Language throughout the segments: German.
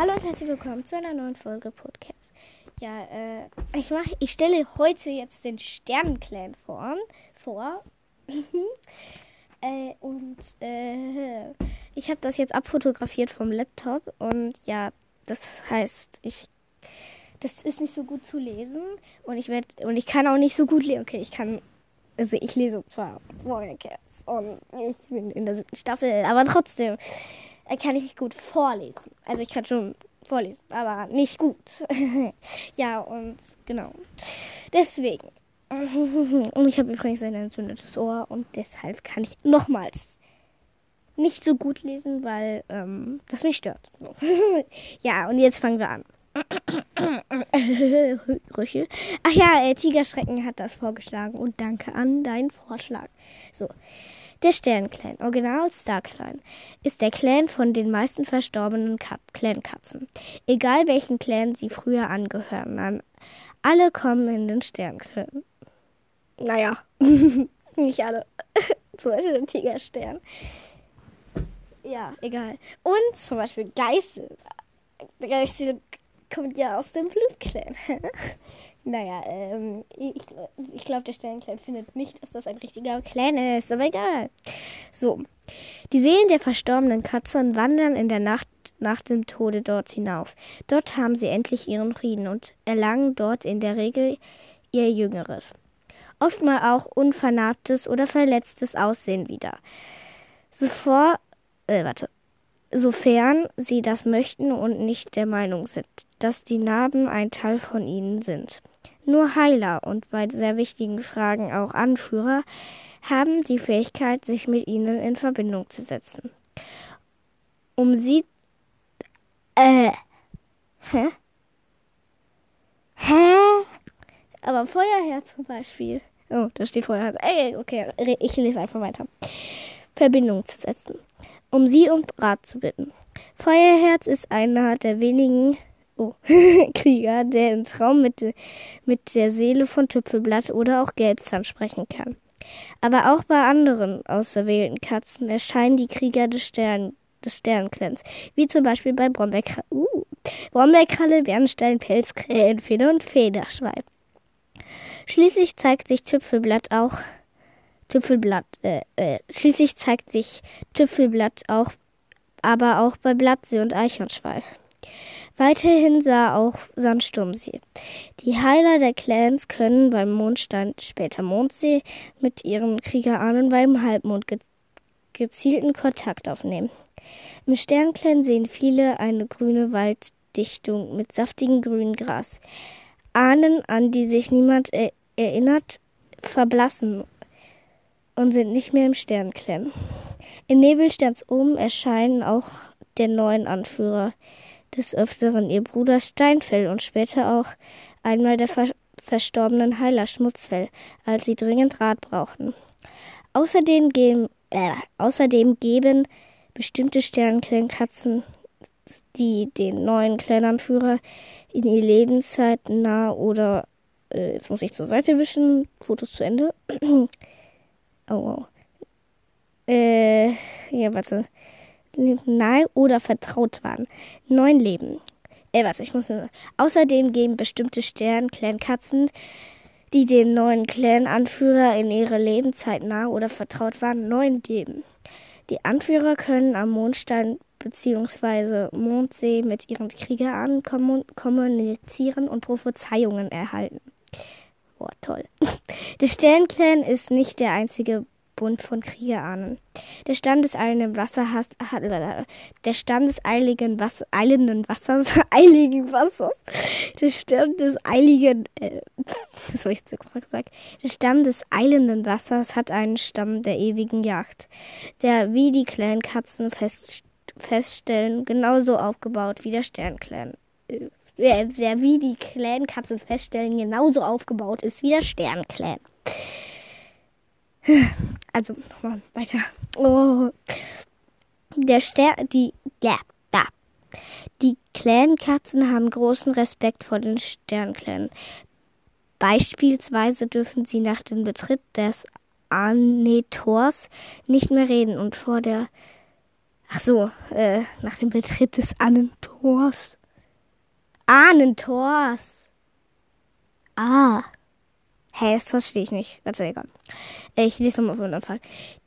Hallo und herzlich willkommen zu einer neuen Folge Podcast. Ja, äh, ich mache, ich stelle heute jetzt den Sternenclan vor. vor. äh, und äh, ich habe das jetzt abfotografiert vom Laptop und ja, das heißt, ich das ist nicht so gut zu lesen und ich werde und ich kann auch nicht so gut lesen. Okay, ich kann also ich lese zwar Warrior Cats und ich bin in der siebten Staffel, aber trotzdem kann ich nicht gut vorlesen. Also ich kann schon vorlesen, aber nicht gut. ja, und genau. Deswegen. Und ich habe übrigens ein entzündetes Ohr und deshalb kann ich nochmals nicht so gut lesen, weil ähm, das mich stört. ja, und jetzt fangen wir an. Rüchel. Ach ja, äh, Tigerschrecken hat das vorgeschlagen und danke an deinen Vorschlag. So. Der Sternclan, Original Star Clan, ist der Clan von den meisten verstorbenen Clankatzen. Egal welchen Clan sie früher angehören, alle kommen in den Sternclan. Naja, nicht alle. zum Beispiel den Tigerstern. Ja, egal. Und zum Beispiel Geißel. Geißel kommt ja aus dem Blutclan. naja, ähm, ich, ich glaube, der Sternenclan findet nicht, dass das ein richtiger Clan ist, aber egal. So. Die Seelen der verstorbenen Katzen wandern in der Nacht nach dem Tode dort hinauf. Dort haben sie endlich ihren Frieden und erlangen dort in der Regel ihr Jüngeres. Oftmal auch unvernarbtes oder verletztes Aussehen wieder. Sofort, äh, warte, sofern sie das möchten und nicht der Meinung sind, dass die Narben ein Teil von ihnen sind. Nur Heiler und bei sehr wichtigen Fragen auch Anführer haben die Fähigkeit, sich mit ihnen in Verbindung zu setzen. Um sie äh hä? Hä? Aber Feuerherr zum Beispiel. Oh, da steht Feuerherr. Ey, okay, ich lese einfach weiter. Verbindung zu setzen um sie um Rat zu bitten. Feuerherz ist einer der wenigen oh, Krieger, der im Traum mit, mit der Seele von Tüpfelblatt oder auch Gelbzahn sprechen kann. Aber auch bei anderen auserwählten Katzen erscheinen die Krieger des, Stern, des Sternclans, wie zum Beispiel bei Brombeerkralle, uh, Brombeerkralle, Bernstein, Pelzkrähen, Feder und Federschwein. Schließlich zeigt sich Tüpfelblatt auch Tüpfelblatt. Äh, äh, schließlich zeigt sich Tüpfelblatt auch, aber auch bei Blattsee und Eichhornschweif. Weiterhin sah auch Sandsturmsee. Die Heiler der Clans können beim Mondstein, später Mondsee, mit ihren Kriegerahnen beim Halbmond ge gezielten Kontakt aufnehmen. Im Sternclan sehen viele eine grüne Walddichtung mit saftigem grünen Gras. Ahnen, an die sich niemand er erinnert, verblassen und sind nicht mehr im Sternclan. In Nebelsterns oben erscheinen auch der neuen Anführer des Öfteren ihr Bruder Steinfell und später auch einmal der ver verstorbenen Heiler Schmutzfell, als sie dringend Rat brauchten. Außerdem geben, äh, außerdem geben bestimmte Sternclan-Katzen, die den neuen Clananführer in ihr Lebenszeit nah oder äh, jetzt muss ich zur Seite wischen, Fotos zu Ende Oh, oh. Äh, ja, warte. Nahe oder vertraut waren. Neun Leben. Äh, was, ich muss nur. Außerdem geben bestimmte Stern-Clan-Katzen, die den neuen Clan-Anführer in ihrer Lebenszeit nahe oder vertraut waren, neun Leben. Die Anführer können am Mondstein bzw. Mondsee mit ihren Kriegerahnen kommunizieren und Prophezeiungen erhalten. Boah, toll. Der Sternclan ist nicht der einzige Bund von Kriegerahnen. Der Stamm des eilenden Wassers hat, der Stamm des eiligen Wasser, eilenden Wassers, eiligen Wassers, der Stamm des eiligen, äh, das habe ich jetzt gesagt, der Stamm des eilenden Wassers hat einen Stamm der ewigen Jagd, der wie die Clan-Katzen fest, feststellen, genauso aufgebaut wie der Sternclan äh, der, der wie die Clan-Katzen feststellen, genauso aufgebaut ist wie der Sternclan. Also, nochmal weiter. Oh. Der Stern, die, ja, da. Die Clan-Katzen haben großen Respekt vor den Sternclan. Beispielsweise dürfen sie nach dem Betritt des Anetors nicht mehr reden und vor der Ach so, äh, nach dem Betritt des Ahnentors. Ahnentors. Ah. Hä, hey, das verstehe ich nicht. Warte, egal. Ich lese nochmal von Anfang.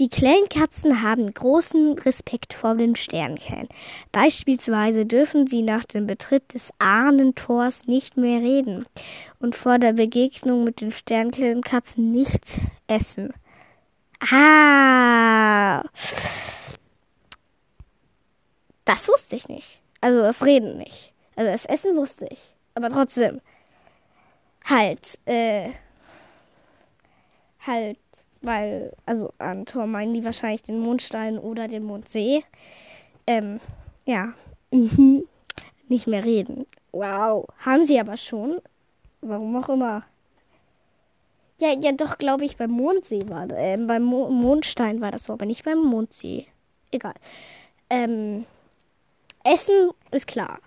Die Clan-Katzen haben großen Respekt vor den Sternklan. Beispielsweise dürfen sie nach dem Betritt des Ahnentors nicht mehr reden und vor der Begegnung mit den Sternklan-Katzen nichts essen. Ah. Das wusste ich nicht. Also das Reden nicht. Also das Essen wusste ich. Aber trotzdem. Halt, äh halt, weil, also an Tor meinen die wahrscheinlich den Mondstein oder den Mondsee. Ähm, ja, mhm. nicht mehr reden. Wow, haben sie aber schon. Warum auch immer. Ja, ja, doch, glaube ich, beim Mondsee war das. Äh, beim Mo Mondstein war das so, aber nicht beim Mondsee. Egal. Ähm, Essen ist klar.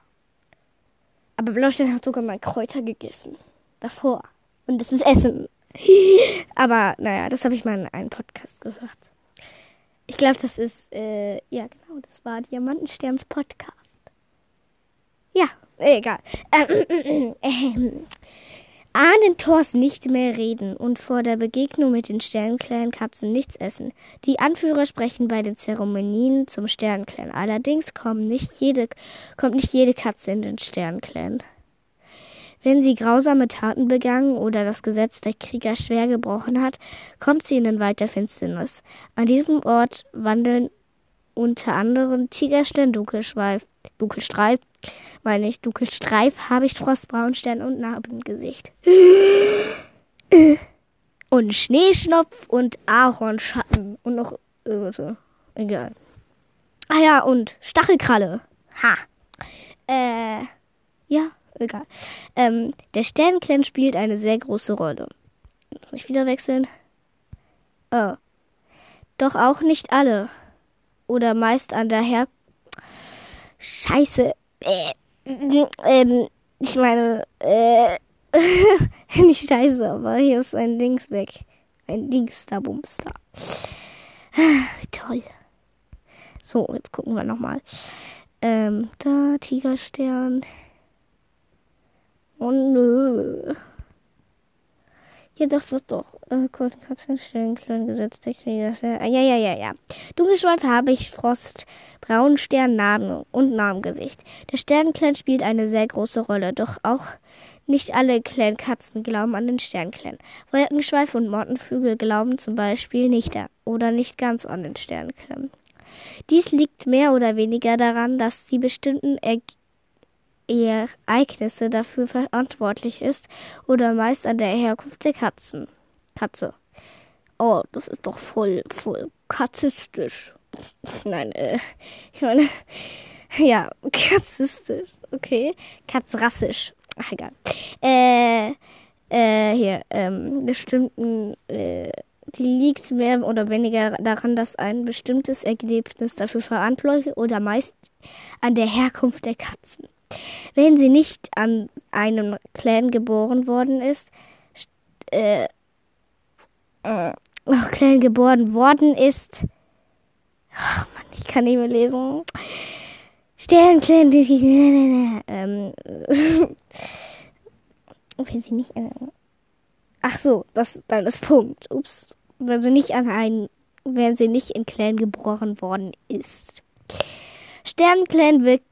Aber Blaustein hat sogar mal Kräuter gegessen. Davor. Und das ist Essen. Aber naja, das habe ich mal in einem Podcast gehört. Ich glaube, das ist, äh, ja genau, das war Diamantensterns Podcast. Ja, egal. Ähm, ähm, Ahnen Thors nicht mehr reden und vor der Begegnung mit den Sternclan-Katzen nichts essen. Die Anführer sprechen bei den Zeremonien zum Sternclan. Allerdings kommt nicht jede, kommt nicht jede Katze in den Sternclan. Wenn sie grausame Taten begangen oder das Gesetz der Krieger schwer gebrochen hat, kommt sie in den Wald der Finsternis. An diesem Ort wandeln unter anderem Tigerstern, Dunkelschweif, Dunkelstreif, meine ich, Dunkelstreif, Habichtfrost, Braunstern und Narbengesicht. Und Schneeschnopf und Ahornschatten und noch äh, so. Egal. Ah ja, und Stachelkralle. Ha. Äh, ja egal. Ähm, der Sternenclan spielt eine sehr große Rolle. Muss ich wieder wechseln? Oh. Doch auch nicht alle. Oder meist an der Her... Scheiße. Äh, ähm, ich meine, äh, nicht scheiße, aber hier ist ein Dings weg. Ein Dingster Bumster. Toll. So, jetzt gucken wir nochmal. Ähm, da, Tigerstern. Oh nö. Ja, doch, doch, doch. Äh, Konzentration, klein Gesetz der Krieger. Ja, ja, ja, ja. Dunkelschwarz habe ich Frost, Braunstern, Narben und Narbengesicht. Der Sternenclan spielt eine sehr große Rolle, doch auch nicht alle Clan-Katzen glauben an den Sternclan. Wolkenschweif und Mottenvögel glauben zum Beispiel nicht oder nicht ganz an den Sternclan. Dies liegt mehr oder weniger daran, dass die bestimmten Ergebnisse Ereignisse dafür verantwortlich ist oder meist an der Herkunft der Katzen. Katze. Oh, das ist doch voll, voll katzistisch. Nein, äh, ich meine, ja, katzistisch, okay. Katzrassisch. Ach, egal. Äh, äh, hier, ähm, bestimmten, äh, die liegt mehr oder weniger daran, dass ein bestimmtes Ergebnis dafür verantwortlich oder meist an der Herkunft der Katzen. Wenn sie nicht an einem Clan geboren worden ist, äh, äh, Clan geboren worden ist, ach Mann, ich kann nicht mehr lesen. Sternclan, ähm, wenn sie nicht an, ach so, das, dann ist Punkt. Ups, wenn sie nicht an einen, wenn sie nicht in Clan geboren worden ist. Sternclan wirkt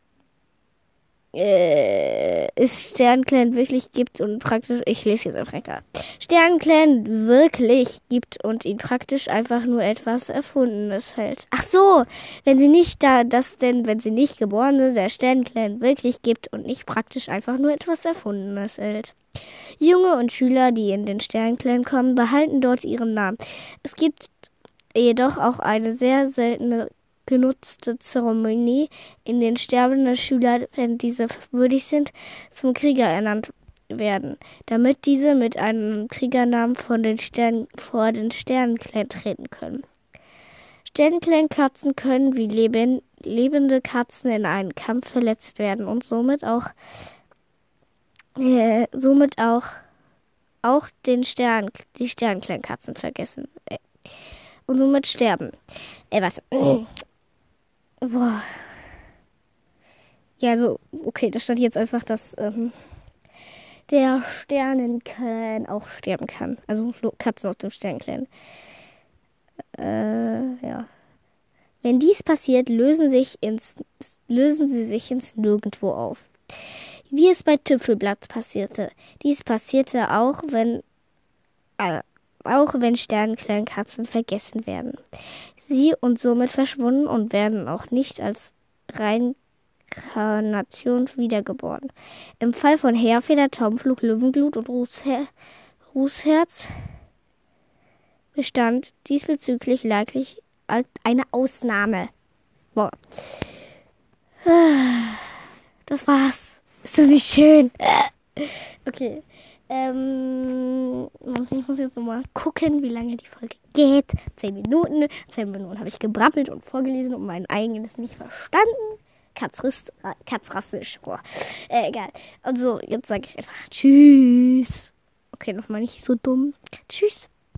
äh, es Sternclan wirklich gibt und praktisch, ich lese jetzt einfach weiter. Sternclan wirklich gibt und ihn praktisch einfach nur etwas Erfundenes hält. Ach so, wenn sie nicht da, das denn, wenn sie nicht geboren sind, der Sternclan wirklich gibt und nicht praktisch einfach nur etwas Erfundenes hält. Junge und Schüler, die in den Sternclan kommen, behalten dort ihren Namen. Es gibt jedoch auch eine sehr seltene genutzte Zeremonie, in den sterbende Schüler, wenn diese würdig sind, zum Krieger ernannt werden, damit diese mit einem Kriegernamen von den Sternen, vor den Sternenclan treten können. Sternenclan-Katzen können wie leben, lebende Katzen in einem Kampf verletzt werden und somit auch äh, somit auch auch den Stern, die Sternenclan-Katzen vergessen äh, und somit sterben. Äh, was? Boah. Ja, so, okay, da stand jetzt einfach, dass ähm, der Sternenclan auch sterben kann. Also Katzen aus dem Sternenclan. Äh, ja. Wenn dies passiert, lösen, sich ins, lösen sie sich ins Nirgendwo auf. Wie es bei Tüpfelblatt passierte. Dies passierte auch, wenn, äh, auch wenn Sternenclan-Katzen vergessen werden. Sie und somit verschwunden und werden auch nicht als Reinkarnation wiedergeboren. Im Fall von Heerfeder, Taubenflug, Löwenglut und Rußher Rußherz bestand diesbezüglich leidlich eine Ausnahme. Boah. Das war's. Ist das nicht schön? Okay. Ähm, ich muss jetzt nochmal gucken, wie lange die Folge geht. Zehn Minuten. Zehn Minuten habe ich gebrabbelt und vorgelesen und mein eigenes nicht verstanden. Katzrist, katzrassisch. Boah. Äh, egal. Also, jetzt sage ich einfach Tschüss. Okay, nochmal nicht so dumm. Tschüss.